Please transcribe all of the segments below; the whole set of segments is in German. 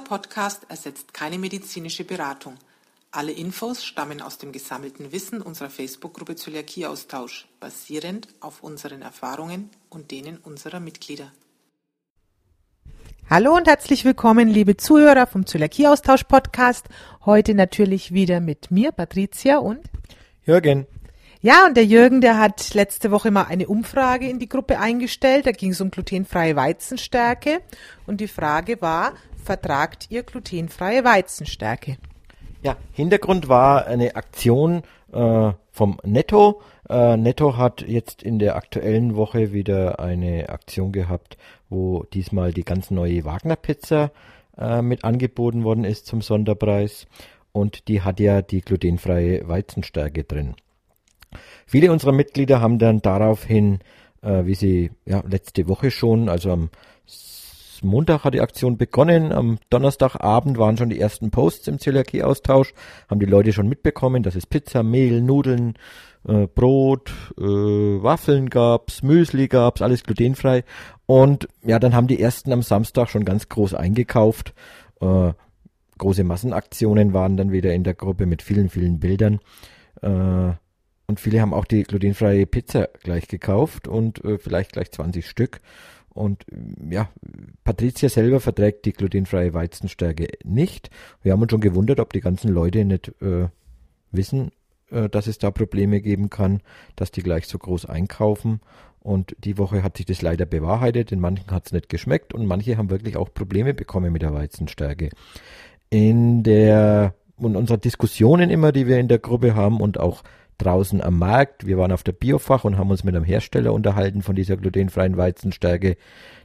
Dieser Podcast ersetzt keine medizinische Beratung. Alle Infos stammen aus dem gesammelten Wissen unserer Facebook-Gruppe Zöliakieaustausch, basierend auf unseren Erfahrungen und denen unserer Mitglieder. Hallo und herzlich willkommen, liebe Zuhörer vom Zöliakieaustausch Podcast. Heute natürlich wieder mit mir, Patricia und Jürgen. Ja, und der Jürgen, der hat letzte Woche mal eine Umfrage in die Gruppe eingestellt. Da ging es um glutenfreie Weizenstärke. Und die Frage war, vertragt ihr glutenfreie Weizenstärke? Ja, Hintergrund war eine Aktion äh, vom Netto. Äh, Netto hat jetzt in der aktuellen Woche wieder eine Aktion gehabt, wo diesmal die ganz neue Wagner Pizza äh, mit angeboten worden ist zum Sonderpreis. Und die hat ja die glutenfreie Weizenstärke drin. Viele unserer Mitglieder haben dann daraufhin, äh, wie sie ja letzte Woche schon, also am Montag hat die Aktion begonnen. Am Donnerstagabend waren schon die ersten Posts im Zöliakie-Austausch. Haben die Leute schon mitbekommen, dass es Pizza, Mehl, Nudeln, äh, Brot, äh, Waffeln gab's, Müsli gab's, alles glutenfrei. Und ja, dann haben die ersten am Samstag schon ganz groß eingekauft. Äh, große Massenaktionen waren dann wieder in der Gruppe mit vielen, vielen Bildern. Äh, und viele haben auch die glutenfreie Pizza gleich gekauft und äh, vielleicht gleich 20 Stück. Und ja, Patricia selber verträgt die glutenfreie Weizenstärke nicht. Wir haben uns schon gewundert, ob die ganzen Leute nicht äh, wissen, äh, dass es da Probleme geben kann, dass die gleich so groß einkaufen. Und die Woche hat sich das leider bewahrheitet. Den manchen hat es nicht geschmeckt und manche haben wirklich auch Probleme bekommen mit der Weizenstärke. In der und unserer Diskussionen immer, die wir in der Gruppe haben und auch draußen am Markt. Wir waren auf der Biofach und haben uns mit einem Hersteller unterhalten von dieser glutenfreien Weizenstärke.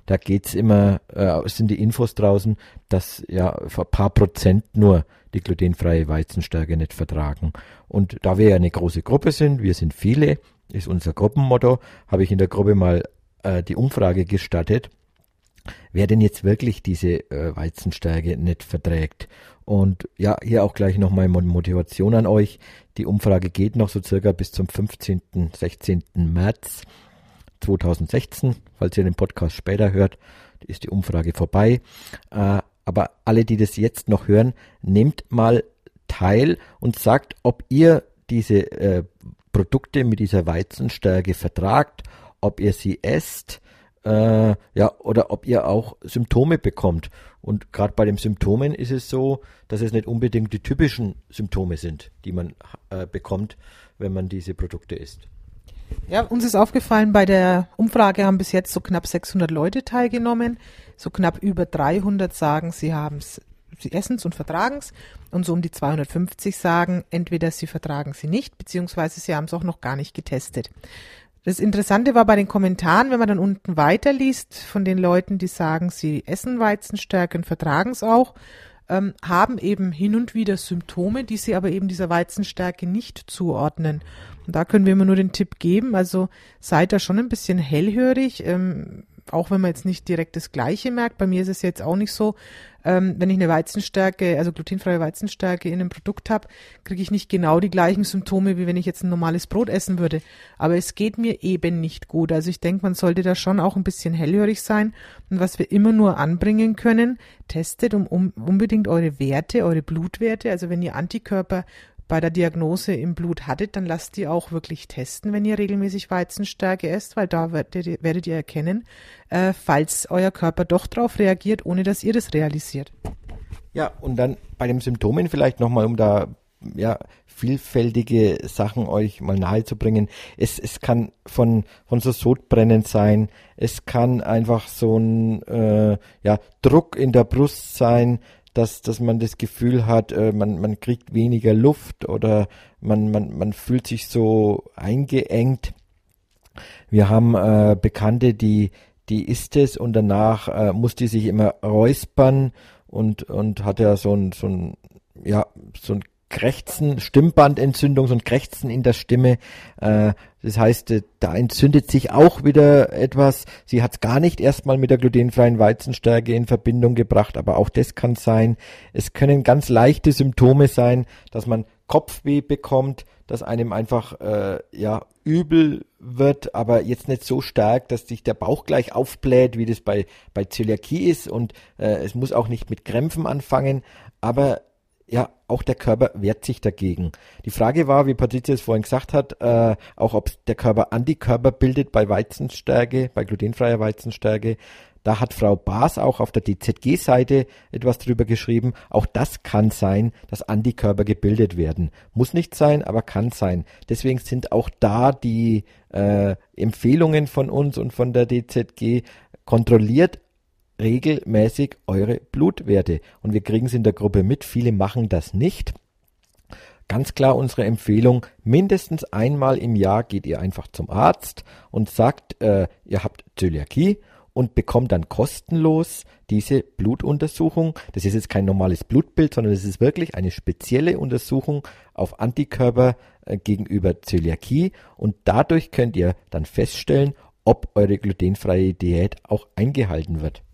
Da geht's immer, äh, sind die Infos draußen, dass ja ein paar Prozent nur die glutenfreie Weizenstärke nicht vertragen. Und da wir ja eine große Gruppe sind, wir sind viele, ist unser Gruppenmotto, habe ich in der Gruppe mal äh, die Umfrage gestattet, wer denn jetzt wirklich diese äh, Weizenstärke nicht verträgt. Und ja, hier auch gleich nochmal Motivation an euch. Die Umfrage geht noch so circa bis zum 15., 16. März 2016. Falls ihr den Podcast später hört, ist die Umfrage vorbei. Äh, aber alle, die das jetzt noch hören, nehmt mal teil und sagt, ob ihr diese äh, Produkte mit dieser Weizenstärke vertragt, ob ihr sie esst, äh, ja, oder ob ihr auch Symptome bekommt. Und gerade bei den Symptomen ist es so, dass es nicht unbedingt die typischen Symptome sind, die man äh, bekommt, wenn man diese Produkte isst. Ja, uns ist aufgefallen, bei der Umfrage haben bis jetzt so knapp 600 Leute teilgenommen. So knapp über 300 sagen, sie haben es, sie essen es und vertragen es. Und so um die 250 sagen, entweder sie vertragen sie nicht, beziehungsweise sie haben es auch noch gar nicht getestet. Das Interessante war bei den Kommentaren, wenn man dann unten weiterliest von den Leuten, die sagen, sie essen Weizenstärke und vertragen es auch, ähm, haben eben hin und wieder Symptome, die sie aber eben dieser Weizenstärke nicht zuordnen. Und da können wir immer nur den Tipp geben, also seid da schon ein bisschen hellhörig. Ähm, auch wenn man jetzt nicht direkt das Gleiche merkt. Bei mir ist es jetzt auch nicht so, ähm, wenn ich eine Weizenstärke, also glutenfreie Weizenstärke in einem Produkt habe, kriege ich nicht genau die gleichen Symptome, wie wenn ich jetzt ein normales Brot essen würde. Aber es geht mir eben nicht gut. Also ich denke, man sollte da schon auch ein bisschen hellhörig sein. Und was wir immer nur anbringen können, testet um, um unbedingt eure Werte, eure Blutwerte. Also wenn ihr Antikörper bei der Diagnose im Blut hattet, dann lasst die auch wirklich testen, wenn ihr regelmäßig Weizenstärke esst, weil da werdet ihr, werdet ihr erkennen, äh, falls euer Körper doch darauf reagiert, ohne dass ihr das realisiert. Ja, und dann bei den Symptomen vielleicht nochmal, um da ja, vielfältige Sachen euch mal nahezubringen. Es, es kann von, von so Sodbrennen sein, es kann einfach so ein äh, ja, Druck in der Brust sein, dass, dass man das Gefühl hat, äh, man, man kriegt weniger Luft oder man, man, man fühlt sich so eingeengt. Wir haben äh, Bekannte, die, die isst es und danach äh, muss die sich immer räuspern und, und hat ja so ein, so ein, ja, so ein Krächzen, Stimmbandentzündung, so ein Krächzen in der Stimme. Äh, das heißt, äh, da entzündet sich auch wieder etwas. Sie hat es gar nicht erstmal mit der glutenfreien Weizenstärke in Verbindung gebracht, aber auch das kann sein. Es können ganz leichte Symptome sein, dass man Kopfweh bekommt, dass einem einfach äh, ja übel wird, aber jetzt nicht so stark, dass sich der Bauch gleich aufbläht, wie das bei bei Zöliakie ist und äh, es muss auch nicht mit Krämpfen anfangen, aber ja, auch der Körper wehrt sich dagegen. Die Frage war, wie Patricia es vorhin gesagt hat, äh, auch ob der Körper Antikörper bildet bei Weizenstärke, bei glutenfreier Weizenstärke. Da hat Frau Baas auch auf der DZG-Seite etwas drüber geschrieben. Auch das kann sein, dass Antikörper gebildet werden. Muss nicht sein, aber kann sein. Deswegen sind auch da die äh, Empfehlungen von uns und von der DZG kontrolliert regelmäßig eure Blutwerte. Und wir kriegen es in der Gruppe mit. Viele machen das nicht. Ganz klar unsere Empfehlung, mindestens einmal im Jahr geht ihr einfach zum Arzt und sagt, äh, ihr habt Zöliakie und bekommt dann kostenlos diese Blutuntersuchung. Das ist jetzt kein normales Blutbild, sondern es ist wirklich eine spezielle Untersuchung auf Antikörper äh, gegenüber Zöliakie und dadurch könnt ihr dann feststellen, ob eure glutenfreie Diät auch eingehalten wird.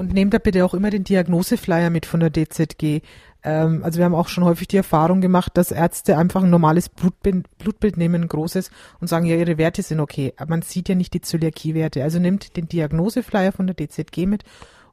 Und nehmt da bitte auch immer den Diagnoseflyer mit von der DZG. Ähm, also wir haben auch schon häufig die Erfahrung gemacht, dass Ärzte einfach ein normales Blutbild, Blutbild nehmen, ein großes, und sagen, ja, ihre Werte sind okay. Aber man sieht ja nicht die Zöliakie-Werte. Also nimmt den Diagnoseflyer von der DZG mit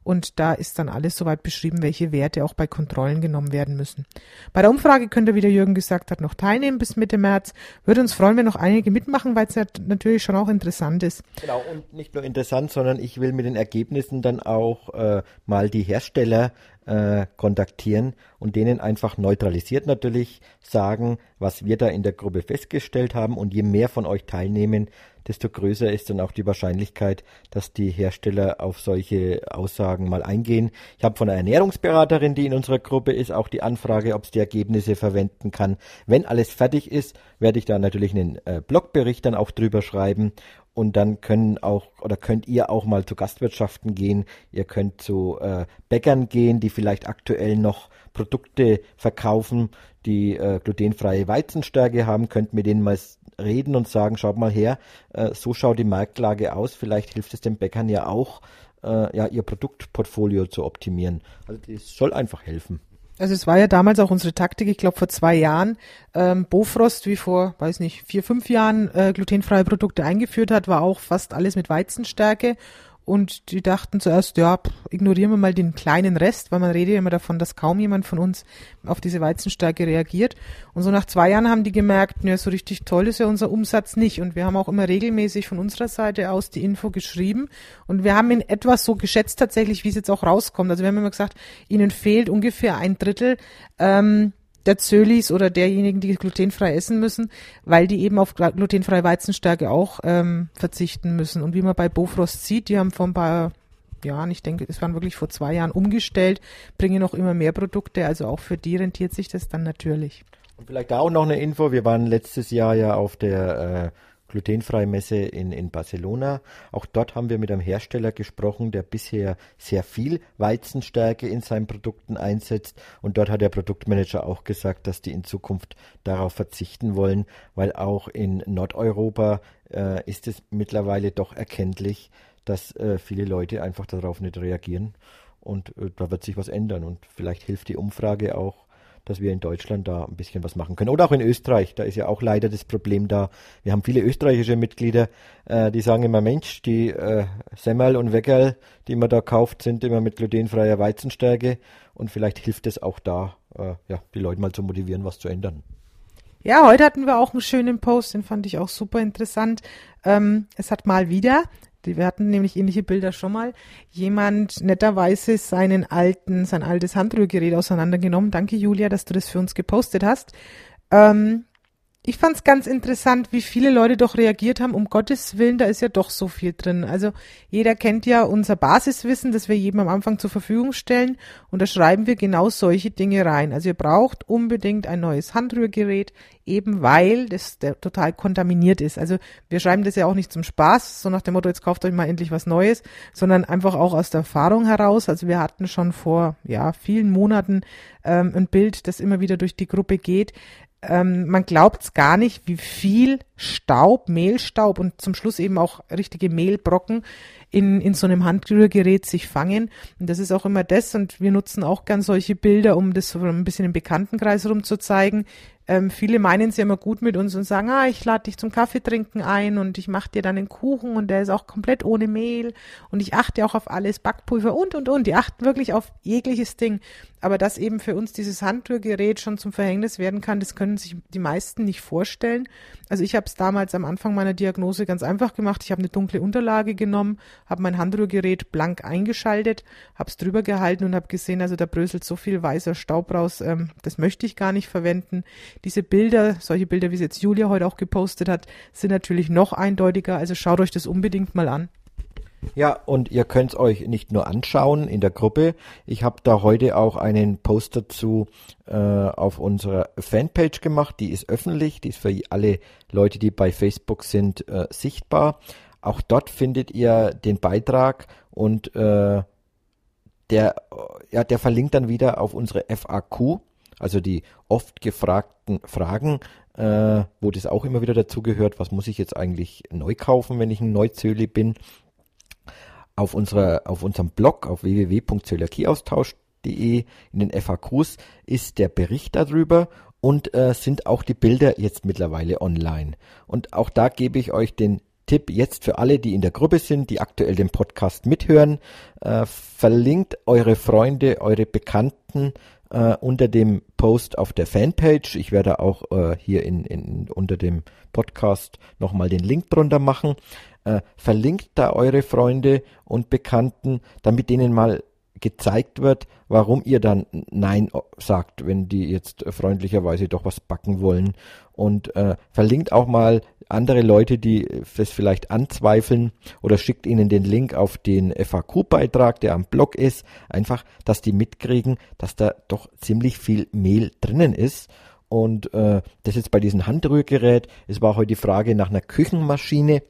und da ist dann alles soweit beschrieben, welche Werte auch bei Kontrollen genommen werden müssen. Bei der Umfrage könnt ihr, wie der Jürgen gesagt hat, noch teilnehmen bis Mitte März. Würde uns freuen, wenn noch einige mitmachen, weil es ja natürlich schon auch interessant ist. Genau, und nicht nur interessant, sondern ich will mit den Ergebnissen dann auch äh, mal die Hersteller äh, kontaktieren und denen einfach neutralisiert natürlich sagen, was wir da in der Gruppe festgestellt haben. Und je mehr von euch teilnehmen, desto größer ist dann auch die Wahrscheinlichkeit, dass die Hersteller auf solche Aussagen mal eingehen. Ich habe von einer Ernährungsberaterin, die in unserer Gruppe ist, auch die Anfrage, ob sie die Ergebnisse verwenden kann. Wenn alles fertig ist, werde ich da natürlich einen äh, Blogbericht dann auch drüber schreiben und dann können auch oder könnt ihr auch mal zu Gastwirtschaften gehen. Ihr könnt zu äh, Bäckern gehen, die vielleicht aktuell noch Produkte verkaufen, die äh, glutenfreie Weizenstärke haben. Könnt mit denen mal reden und sagen, schaut mal her, äh, so schaut die Marktlage aus. Vielleicht hilft es den Bäckern ja auch, äh, ja ihr Produktportfolio zu optimieren. Also das soll einfach helfen. Also es war ja damals auch unsere Taktik, ich glaube vor zwei Jahren, ähm, Bofrost, wie vor, weiß nicht, vier, fünf Jahren äh, glutenfreie Produkte eingeführt hat, war auch fast alles mit Weizenstärke und die dachten zuerst, ja, ignorieren wir mal den kleinen Rest, weil man redet ja immer davon, dass kaum jemand von uns auf diese Weizenstärke reagiert. Und so nach zwei Jahren haben die gemerkt, ja, so richtig toll ist ja unser Umsatz nicht. Und wir haben auch immer regelmäßig von unserer Seite aus die Info geschrieben. Und wir haben in etwas so geschätzt tatsächlich, wie es jetzt auch rauskommt. Also wir haben immer gesagt, ihnen fehlt ungefähr ein Drittel. Ähm, der Zölis oder derjenigen, die glutenfrei essen müssen, weil die eben auf glutenfreie Weizenstärke auch ähm, verzichten müssen. Und wie man bei Bofrost sieht, die haben vor ein paar Jahren, ich denke, es waren wirklich vor zwei Jahren umgestellt, bringen noch immer mehr Produkte, also auch für die rentiert sich das dann natürlich. Und vielleicht da auch noch eine Info, wir waren letztes Jahr ja auf der äh, glutenfreie Messe in, in Barcelona. Auch dort haben wir mit einem Hersteller gesprochen, der bisher sehr viel Weizenstärke in seinen Produkten einsetzt. Und dort hat der Produktmanager auch gesagt, dass die in Zukunft darauf verzichten wollen, weil auch in Nordeuropa äh, ist es mittlerweile doch erkenntlich, dass äh, viele Leute einfach darauf nicht reagieren. Und äh, da wird sich was ändern. Und vielleicht hilft die Umfrage auch, dass wir in Deutschland da ein bisschen was machen können. Oder auch in Österreich, da ist ja auch leider das Problem da. Wir haben viele österreichische Mitglieder, äh, die sagen immer, Mensch, die äh, Semmel und Weckerl, die man da kauft, sind immer mit glutenfreier Weizenstärke. Und vielleicht hilft es auch da, äh, ja, die Leute mal zu motivieren, was zu ändern. Ja, heute hatten wir auch einen schönen Post, den fand ich auch super interessant. Ähm, es hat mal wieder wir hatten nämlich ähnliche Bilder schon mal. Jemand netterweise seinen alten, sein altes Handrührgerät auseinandergenommen. Danke, Julia, dass du das für uns gepostet hast. Ähm, ich fand es ganz interessant, wie viele Leute doch reagiert haben. Um Gottes Willen, da ist ja doch so viel drin. Also jeder kennt ja unser Basiswissen, das wir jedem am Anfang zur Verfügung stellen. Und da schreiben wir genau solche Dinge rein. Also ihr braucht unbedingt ein neues Handrührgerät, eben weil das total kontaminiert ist. Also wir schreiben das ja auch nicht zum Spaß, so nach dem Motto, jetzt kauft euch mal endlich was Neues, sondern einfach auch aus der Erfahrung heraus. Also wir hatten schon vor ja vielen Monaten ähm, ein Bild, das immer wieder durch die Gruppe geht ähm, man glaubt es gar nicht, wie viel Staub, Mehlstaub und zum Schluss eben auch richtige Mehlbrocken in, in so einem Handrührgerät sich fangen. Und das ist auch immer das. Und wir nutzen auch gern solche Bilder, um das so ein bisschen im Bekanntenkreis rumzuzeigen, ähm, viele meinen es ja immer gut mit uns und sagen, ah, ich lade dich zum Kaffee trinken ein und ich mache dir dann einen Kuchen und der ist auch komplett ohne Mehl und ich achte auch auf alles, Backpulver und und und. Die achten wirklich auf jegliches Ding. Aber dass eben für uns dieses Handrührgerät schon zum Verhängnis werden kann, das können sich die meisten nicht vorstellen. Also ich habe es damals am Anfang meiner Diagnose ganz einfach gemacht. Ich habe eine dunkle Unterlage genommen, habe mein Handrührgerät blank eingeschaltet, habe es drüber gehalten und habe gesehen, also da bröselt so viel weißer Staub raus, ähm, das möchte ich gar nicht verwenden. Diese Bilder, solche Bilder, wie es jetzt Julia heute auch gepostet hat, sind natürlich noch eindeutiger. Also schaut euch das unbedingt mal an. Ja, und ihr könnt es euch nicht nur anschauen in der Gruppe. Ich habe da heute auch einen Post dazu äh, auf unserer Fanpage gemacht. Die ist öffentlich, die ist für alle Leute, die bei Facebook sind, äh, sichtbar. Auch dort findet ihr den Beitrag und äh, der, ja, der verlinkt dann wieder auf unsere FAQ, also die oft gefragten Fragen, äh, wo das auch immer wieder dazu gehört, was muss ich jetzt eigentlich neu kaufen, wenn ich ein Neuzöli bin. Auf, unserer, auf unserem Blog auf www.zöliakieaustausch.de in den FAQs ist der Bericht darüber und äh, sind auch die Bilder jetzt mittlerweile online. Und auch da gebe ich euch den Tipp jetzt für alle, die in der Gruppe sind, die aktuell den Podcast mithören. Äh, verlinkt eure Freunde, eure Bekannten äh, unter dem Post auf der Fanpage. Ich werde auch äh, hier in, in, unter dem Podcast nochmal den Link drunter machen. Äh, verlinkt da eure Freunde und Bekannten, damit denen mal gezeigt wird, warum ihr dann Nein sagt, wenn die jetzt freundlicherweise doch was backen wollen. Und äh, verlinkt auch mal andere Leute, die das vielleicht anzweifeln oder schickt ihnen den Link auf den FAQ-Beitrag, der am Blog ist. Einfach, dass die mitkriegen, dass da doch ziemlich viel Mehl drinnen ist. Und äh, das jetzt bei diesem Handrührgerät. Es war heute die Frage nach einer Küchenmaschine.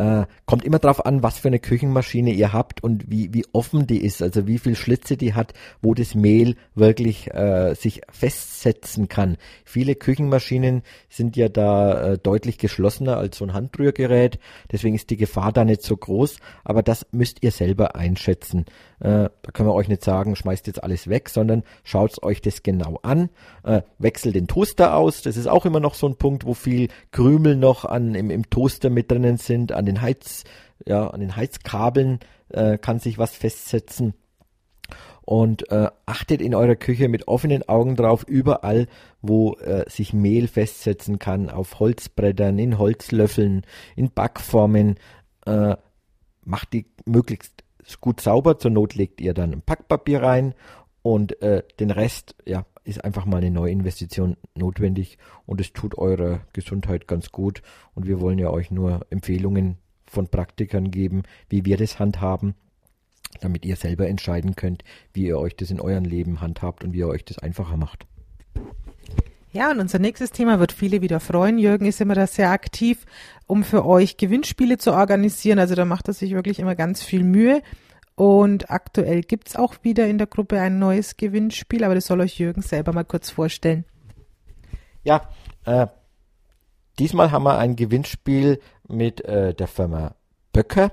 Äh, kommt immer darauf an, was für eine Küchenmaschine ihr habt und wie, wie offen die ist, also wie viel Schlitze die hat, wo das Mehl wirklich äh, sich festsetzen kann. Viele Küchenmaschinen sind ja da äh, deutlich geschlossener als so ein Handrührgerät, deswegen ist die Gefahr da nicht so groß, aber das müsst ihr selber einschätzen. Äh, da können wir euch nicht sagen, schmeißt jetzt alles weg, sondern schaut euch das genau an. Äh, wechselt den Toaster aus. Das ist auch immer noch so ein Punkt, wo viel Krümel noch an, im, im Toaster mit drinnen sind. An den Heiz, ja, an den Heizkabeln äh, kann sich was festsetzen. Und äh, achtet in eurer Küche mit offenen Augen drauf, überall, wo äh, sich Mehl festsetzen kann, auf Holzbrettern, in Holzlöffeln, in Backformen. Äh, macht die möglichst gut sauber. Zur Not legt ihr dann ein Packpapier rein und äh, den Rest, ja, ist einfach mal eine Neuinvestition notwendig und es tut eurer Gesundheit ganz gut. Und wir wollen ja euch nur Empfehlungen von Praktikern geben, wie wir das handhaben, damit ihr selber entscheiden könnt, wie ihr euch das in eurem Leben handhabt und wie ihr euch das einfacher macht. Ja, und unser nächstes Thema wird viele wieder freuen. Jürgen ist immer da sehr aktiv, um für euch Gewinnspiele zu organisieren. Also da macht er sich wirklich immer ganz viel Mühe. Und aktuell gibt's auch wieder in der Gruppe ein neues Gewinnspiel, aber das soll euch Jürgen selber mal kurz vorstellen. Ja, äh, diesmal haben wir ein Gewinnspiel mit äh, der Firma Böcker.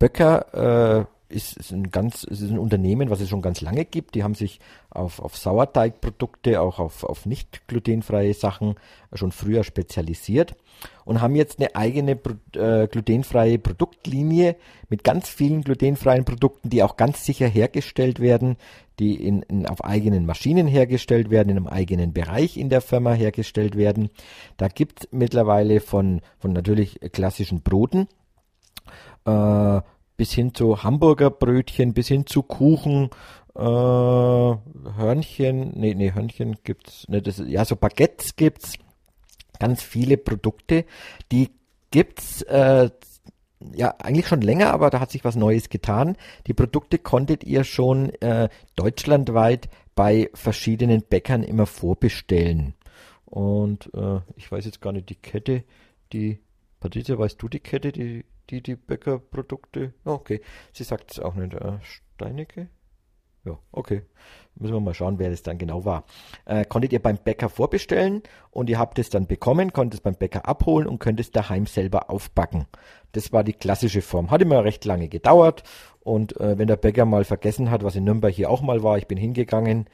Böcker äh, ist, ist ein ganz, ist ein Unternehmen, was es schon ganz lange gibt. Die haben sich auf, auf Sauerteigprodukte, auch auf, auf nicht glutenfreie Sachen schon früher spezialisiert und haben jetzt eine eigene äh, glutenfreie Produktlinie mit ganz vielen glutenfreien Produkten, die auch ganz sicher hergestellt werden, die in, in, auf eigenen Maschinen hergestellt werden, in einem eigenen Bereich in der Firma hergestellt werden. Da gibt es mittlerweile von, von natürlich klassischen Broten, äh, bis hin zu Hamburger Brötchen, bis hin zu Kuchen, äh, Hörnchen, nee, nee, Hörnchen gibt's, ne, das, ja, so Baguettes gibt's, ganz viele Produkte, die gibt's, äh, ja, eigentlich schon länger, aber da hat sich was Neues getan. Die Produkte konntet ihr schon äh, deutschlandweit bei verschiedenen Bäckern immer vorbestellen. Und äh, ich weiß jetzt gar nicht die Kette, die Patricia, weißt du die Kette, die die die Bäckerprodukte. Okay, sie sagt es auch nicht. Äh, Steinecke? Ja, okay. Müssen wir mal schauen, wer das dann genau war. Äh, konntet ihr beim Bäcker vorbestellen und ihr habt es dann bekommen, konntet es beim Bäcker abholen und könnt es daheim selber aufbacken. Das war die klassische Form. Hat immer recht lange gedauert und äh, wenn der Bäcker mal vergessen hat, was in Nürnberg hier auch mal war, ich bin hingegangen,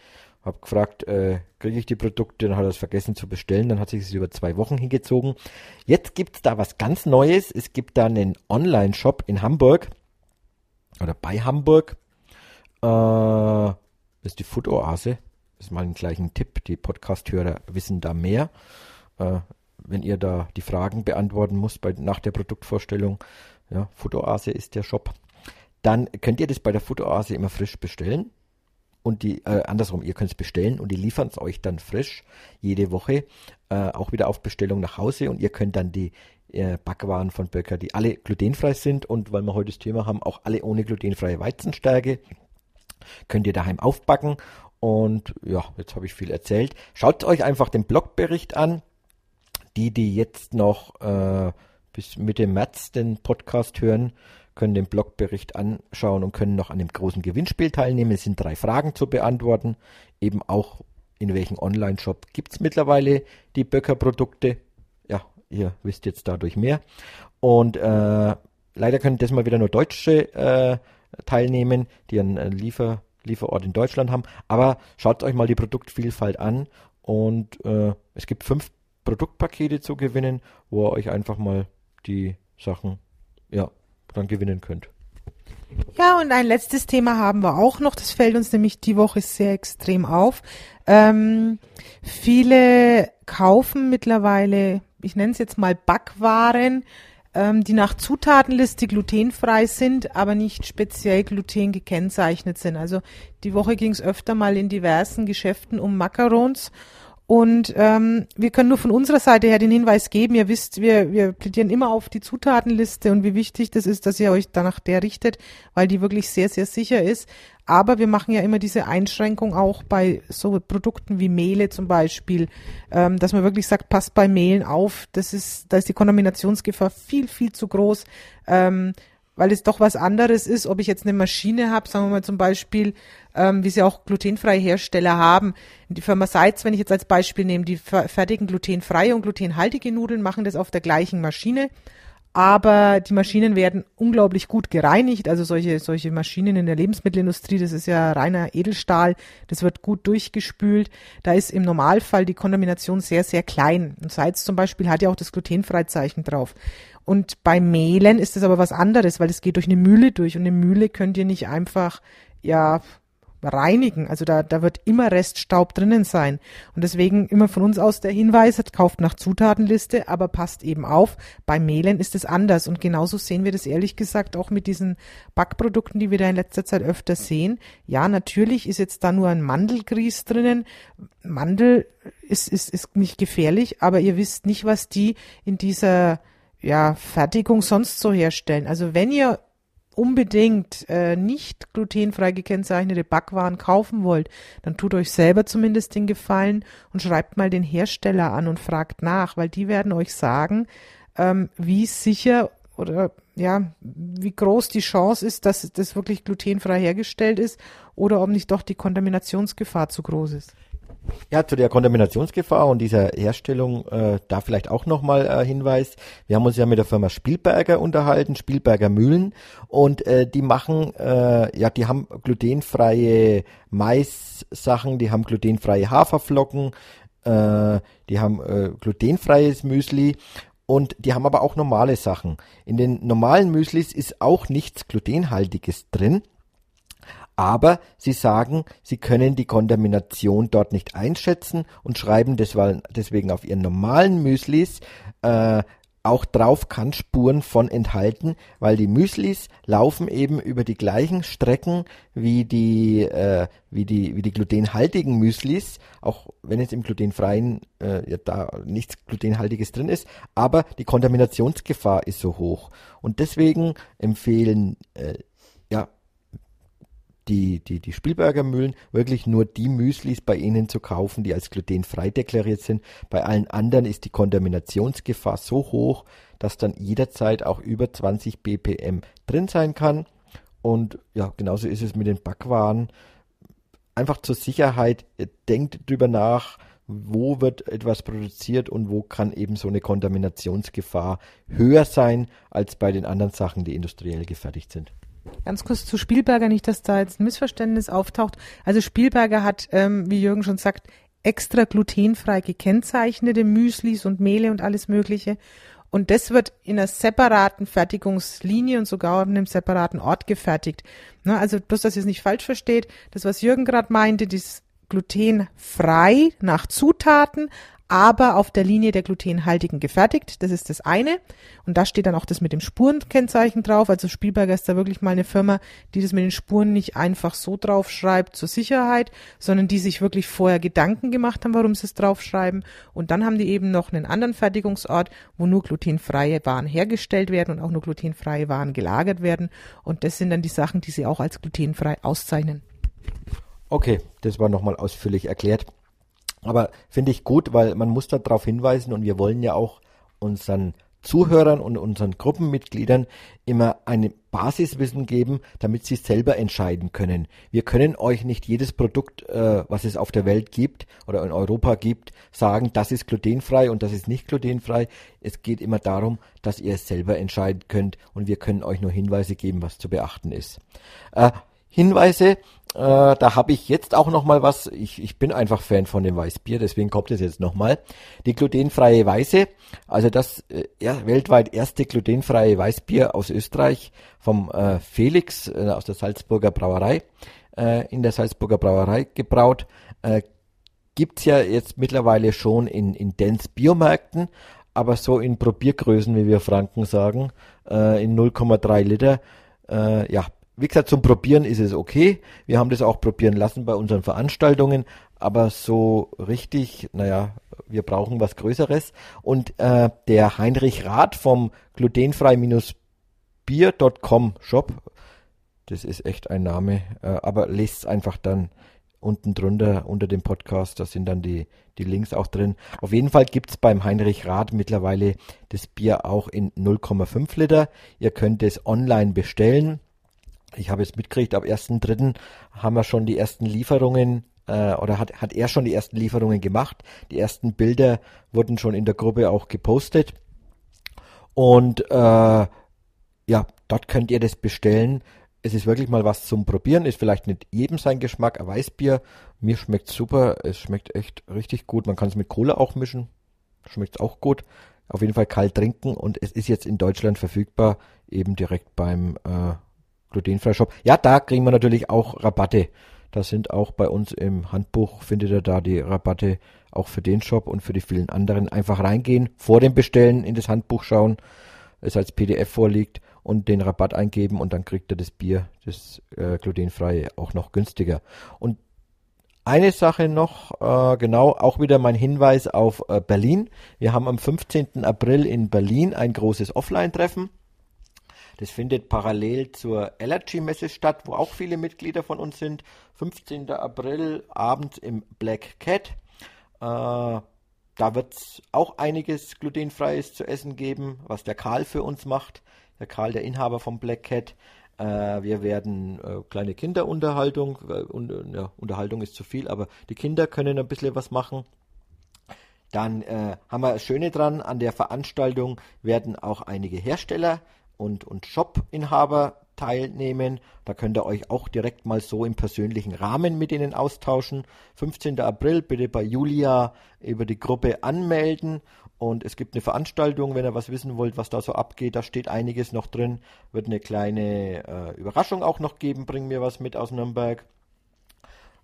habe gefragt, äh, kriege ich die Produkte, dann hat er es vergessen zu bestellen, dann hat sich es über zwei Wochen hingezogen. Jetzt gibt's da was ganz Neues. Es gibt da einen Online-Shop in Hamburg oder bei Hamburg. Äh, ist die Food Oase. Das ist mal ein gleichen Tipp. Die Podcast-Hörer wissen da mehr. Äh, wenn ihr da die Fragen beantworten müsst bei, nach der Produktvorstellung, ja, Food Oase ist der Shop. Dann könnt ihr das bei der Food Oase immer frisch bestellen. Und die, äh, andersrum, ihr könnt es bestellen und die liefern es euch dann frisch jede Woche, äh, auch wieder auf Bestellung nach Hause und ihr könnt dann die äh, Backwaren von Böcker, die alle glutenfrei sind und weil wir heute das Thema haben, auch alle ohne glutenfreie Weizenstärke Könnt ihr daheim aufbacken. Und ja, jetzt habe ich viel erzählt. Schaut euch einfach den Blogbericht an. Die, die jetzt noch äh, bis Mitte März den Podcast hören, können den Blogbericht anschauen und können noch an dem großen Gewinnspiel teilnehmen. Es sind drei Fragen zu beantworten. Eben auch, in welchem Online-Shop gibt es mittlerweile die Böcker-Produkte. Ja, ihr wisst jetzt dadurch mehr. Und äh, leider können das mal wieder nur Deutsche äh, teilnehmen, die einen äh, Liefer, Lieferort in Deutschland haben. Aber schaut euch mal die Produktvielfalt an und äh, es gibt fünf Produktpakete zu gewinnen, wo ihr euch einfach mal die Sachen ja, dann gewinnen könnt. Ja, und ein letztes Thema haben wir auch noch. Das fällt uns nämlich die Woche sehr extrem auf. Ähm, viele kaufen mittlerweile, ich nenne es jetzt mal Backwaren, ähm, die nach Zutatenliste glutenfrei sind, aber nicht speziell gluten gekennzeichnet sind. Also die Woche ging es öfter mal in diversen Geschäften um Macarons. Und ähm, wir können nur von unserer Seite her den Hinweis geben, ihr wisst, wir, wir plädieren immer auf die Zutatenliste und wie wichtig das ist, dass ihr euch danach der richtet, weil die wirklich sehr, sehr sicher ist. Aber wir machen ja immer diese Einschränkung auch bei so Produkten wie Mehle zum Beispiel, ähm, dass man wirklich sagt, passt bei Mehlen auf. Das ist, da ist die Kontaminationsgefahr viel, viel zu groß. Ähm, weil es doch was anderes ist, ob ich jetzt eine Maschine habe, sagen wir mal zum Beispiel, ähm, wie sie auch glutenfreie Hersteller haben. Die Firma Seitz, wenn ich jetzt als Beispiel nehme, die fertigen glutenfreie und glutenhaltige Nudeln, machen das auf der gleichen Maschine aber die Maschinen werden unglaublich gut gereinigt. Also solche, solche Maschinen in der Lebensmittelindustrie, das ist ja reiner Edelstahl, das wird gut durchgespült. Da ist im Normalfall die Kontamination sehr, sehr klein. Und Salz zum Beispiel hat ja auch das Glutenfreizeichen drauf. Und bei Mehlen ist es aber was anderes, weil es geht durch eine Mühle durch und eine Mühle könnt ihr nicht einfach, ja, reinigen. Also da, da wird immer Reststaub drinnen sein. Und deswegen immer von uns aus der Hinweis, kauft nach Zutatenliste, aber passt eben auf, bei Mehlen ist es anders. Und genauso sehen wir das ehrlich gesagt auch mit diesen Backprodukten, die wir da in letzter Zeit öfter sehen. Ja, natürlich ist jetzt da nur ein Mandelgrieß drinnen. Mandel ist, ist, ist nicht gefährlich, aber ihr wisst nicht, was die in dieser ja, Fertigung sonst so herstellen. Also wenn ihr unbedingt äh, nicht glutenfrei gekennzeichnete Backwaren kaufen wollt, dann tut euch selber zumindest den Gefallen und schreibt mal den Hersteller an und fragt nach, weil die werden euch sagen, ähm, wie sicher oder ja, wie groß die Chance ist, dass das wirklich glutenfrei hergestellt ist oder ob nicht doch die Kontaminationsgefahr zu groß ist. Ja, zu der Kontaminationsgefahr und dieser Herstellung äh, da vielleicht auch nochmal äh, Hinweis. Wir haben uns ja mit der Firma Spielberger unterhalten, Spielberger Mühlen und äh, die machen, äh, ja, die haben glutenfreie Mais-Sachen, die haben glutenfreie Haferflocken, äh, die haben äh, glutenfreies Müsli und die haben aber auch normale Sachen. In den normalen Müslis ist auch nichts glutenhaltiges drin. Aber sie sagen, sie können die Kontamination dort nicht einschätzen und schreiben deswegen auf ihren normalen Müslis äh, auch drauf kann Spuren von enthalten, weil die Müslis laufen eben über die gleichen Strecken wie die äh, wie die wie die glutenhaltigen Müslis, auch wenn es im glutenfreien äh, ja, da nichts glutenhaltiges drin ist, aber die Kontaminationsgefahr ist so hoch. Und deswegen empfehlen äh, die, die, die Spielberger Mühlen wirklich nur die Müslis bei ihnen zu kaufen, die als glutenfrei deklariert sind. Bei allen anderen ist die Kontaminationsgefahr so hoch, dass dann jederzeit auch über 20 BPM drin sein kann. Und ja, genauso ist es mit den Backwaren. einfach zur Sicherheit, denkt drüber nach, wo wird etwas produziert und wo kann eben so eine Kontaminationsgefahr höher sein als bei den anderen Sachen, die industriell gefertigt sind. Ganz kurz zu Spielberger, nicht, dass da jetzt ein Missverständnis auftaucht. Also Spielberger hat, ähm, wie Jürgen schon sagt, extra glutenfrei gekennzeichnete Müslis und Mehle und alles Mögliche. Und das wird in einer separaten Fertigungslinie und sogar an einem separaten Ort gefertigt. Ne, also bloß, dass ihr es nicht falsch versteht, das, was Jürgen gerade meinte, das glutenfrei nach Zutaten, aber auf der Linie der glutenhaltigen gefertigt. Das ist das eine. Und da steht dann auch das mit dem Spurenkennzeichen drauf. Also Spielberger ist da wirklich mal eine Firma, die das mit den Spuren nicht einfach so draufschreibt zur Sicherheit, sondern die sich wirklich vorher Gedanken gemacht haben, warum sie es draufschreiben. Und dann haben die eben noch einen anderen Fertigungsort, wo nur glutenfreie Waren hergestellt werden und auch nur glutenfreie Waren gelagert werden. Und das sind dann die Sachen, die sie auch als glutenfrei auszeichnen. Okay, das war nochmal ausführlich erklärt. Aber finde ich gut, weil man muss darauf hinweisen und wir wollen ja auch unseren Zuhörern und unseren Gruppenmitgliedern immer ein Basiswissen geben, damit sie selber entscheiden können. Wir können euch nicht jedes Produkt, äh, was es auf der Welt gibt oder in Europa gibt, sagen, das ist glutenfrei und das ist nicht glutenfrei. Es geht immer darum, dass ihr es selber entscheiden könnt und wir können euch nur Hinweise geben, was zu beachten ist. Äh, Hinweise. Äh, da habe ich jetzt auch noch mal was. Ich, ich bin einfach Fan von dem Weißbier, deswegen kommt es jetzt noch mal. Die glutenfreie Weiße, also das äh, ja, weltweit erste glutenfreie Weißbier aus Österreich vom äh, Felix äh, aus der Salzburger Brauerei, äh, in der Salzburger Brauerei gebraut. Äh, gibt's ja jetzt mittlerweile schon in, in Dance Biomärkten, aber so in Probiergrößen, wie wir Franken sagen, äh, in 0,3 Liter. Äh, ja, wie gesagt, zum Probieren ist es okay. Wir haben das auch probieren lassen bei unseren Veranstaltungen, aber so richtig, naja, wir brauchen was Größeres. Und äh, der Heinrich Rath vom glutenfrei-bier.com Shop, das ist echt ein Name, äh, aber lest es einfach dann unten drunter unter dem Podcast, da sind dann die, die Links auch drin. Auf jeden Fall gibt's beim Heinrich Rath mittlerweile das Bier auch in 0,5 Liter. Ihr könnt es online bestellen ich habe jetzt mitgekriegt, ab 1.3. haben wir schon die ersten Lieferungen äh, oder hat, hat er schon die ersten Lieferungen gemacht. Die ersten Bilder wurden schon in der Gruppe auch gepostet. Und äh, ja, dort könnt ihr das bestellen. Es ist wirklich mal was zum Probieren. Ist vielleicht nicht jedem sein Geschmack, ein Weißbier. Mir schmeckt super. Es schmeckt echt richtig gut. Man kann es mit Cola auch mischen. Schmeckt auch gut. Auf jeden Fall kalt trinken und es ist jetzt in Deutschland verfügbar, eben direkt beim äh, glutenfrei Shop. Ja, da kriegen wir natürlich auch Rabatte. Da sind auch bei uns im Handbuch, findet ihr da die Rabatte auch für den Shop und für die vielen anderen. Einfach reingehen, vor dem Bestellen in das Handbuch schauen, es als PDF vorliegt und den Rabatt eingeben und dann kriegt ihr das Bier, das äh, glutenfreie, auch noch günstiger. Und eine Sache noch, äh, genau, auch wieder mein Hinweis auf äh, Berlin. Wir haben am 15. April in Berlin ein großes Offline-Treffen. Das findet parallel zur Allergy-Messe statt, wo auch viele Mitglieder von uns sind. 15. April abends im Black Cat. Äh, da wird es auch einiges glutenfreies zu essen geben, was der Karl für uns macht. Der Karl, der Inhaber vom Black Cat. Äh, wir werden äh, kleine Kinderunterhaltung, äh, äh, ja, Unterhaltung ist zu viel, aber die Kinder können ein bisschen was machen. Dann äh, haben wir das Schöne dran, an der Veranstaltung werden auch einige Hersteller und, und Shop-Inhaber teilnehmen. Da könnt ihr euch auch direkt mal so im persönlichen Rahmen mit ihnen austauschen. 15. April bitte bei Julia über die Gruppe anmelden. Und es gibt eine Veranstaltung, wenn ihr was wissen wollt, was da so abgeht. Da steht einiges noch drin. Wird eine kleine äh, Überraschung auch noch geben. Bring mir was mit aus Nürnberg.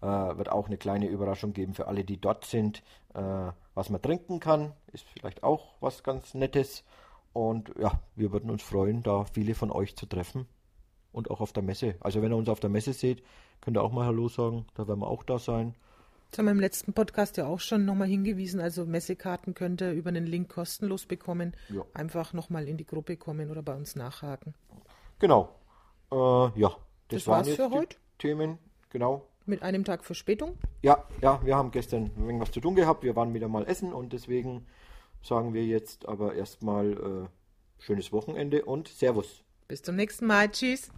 Äh, wird auch eine kleine Überraschung geben für alle, die dort sind. Äh, was man trinken kann, ist vielleicht auch was ganz Nettes. Und ja, wir würden uns freuen, da viele von euch zu treffen. Und auch auf der Messe. Also wenn ihr uns auf der Messe seht, könnt ihr auch mal Hallo sagen. Da werden wir auch da sein. Das haben wir im letzten Podcast ja auch schon nochmal hingewiesen. Also Messekarten könnt ihr über einen Link kostenlos bekommen. Ja. Einfach nochmal in die Gruppe kommen oder bei uns nachhaken. Genau. Äh, ja, das, das waren jetzt für heute. Themen. Genau. Mit einem Tag Verspätung? Ja, ja, wir haben gestern irgendwas zu tun gehabt. Wir waren wieder mal essen und deswegen sagen wir jetzt aber erstmal äh, schönes Wochenende und Servus. Bis zum nächsten Mal. Tschüss.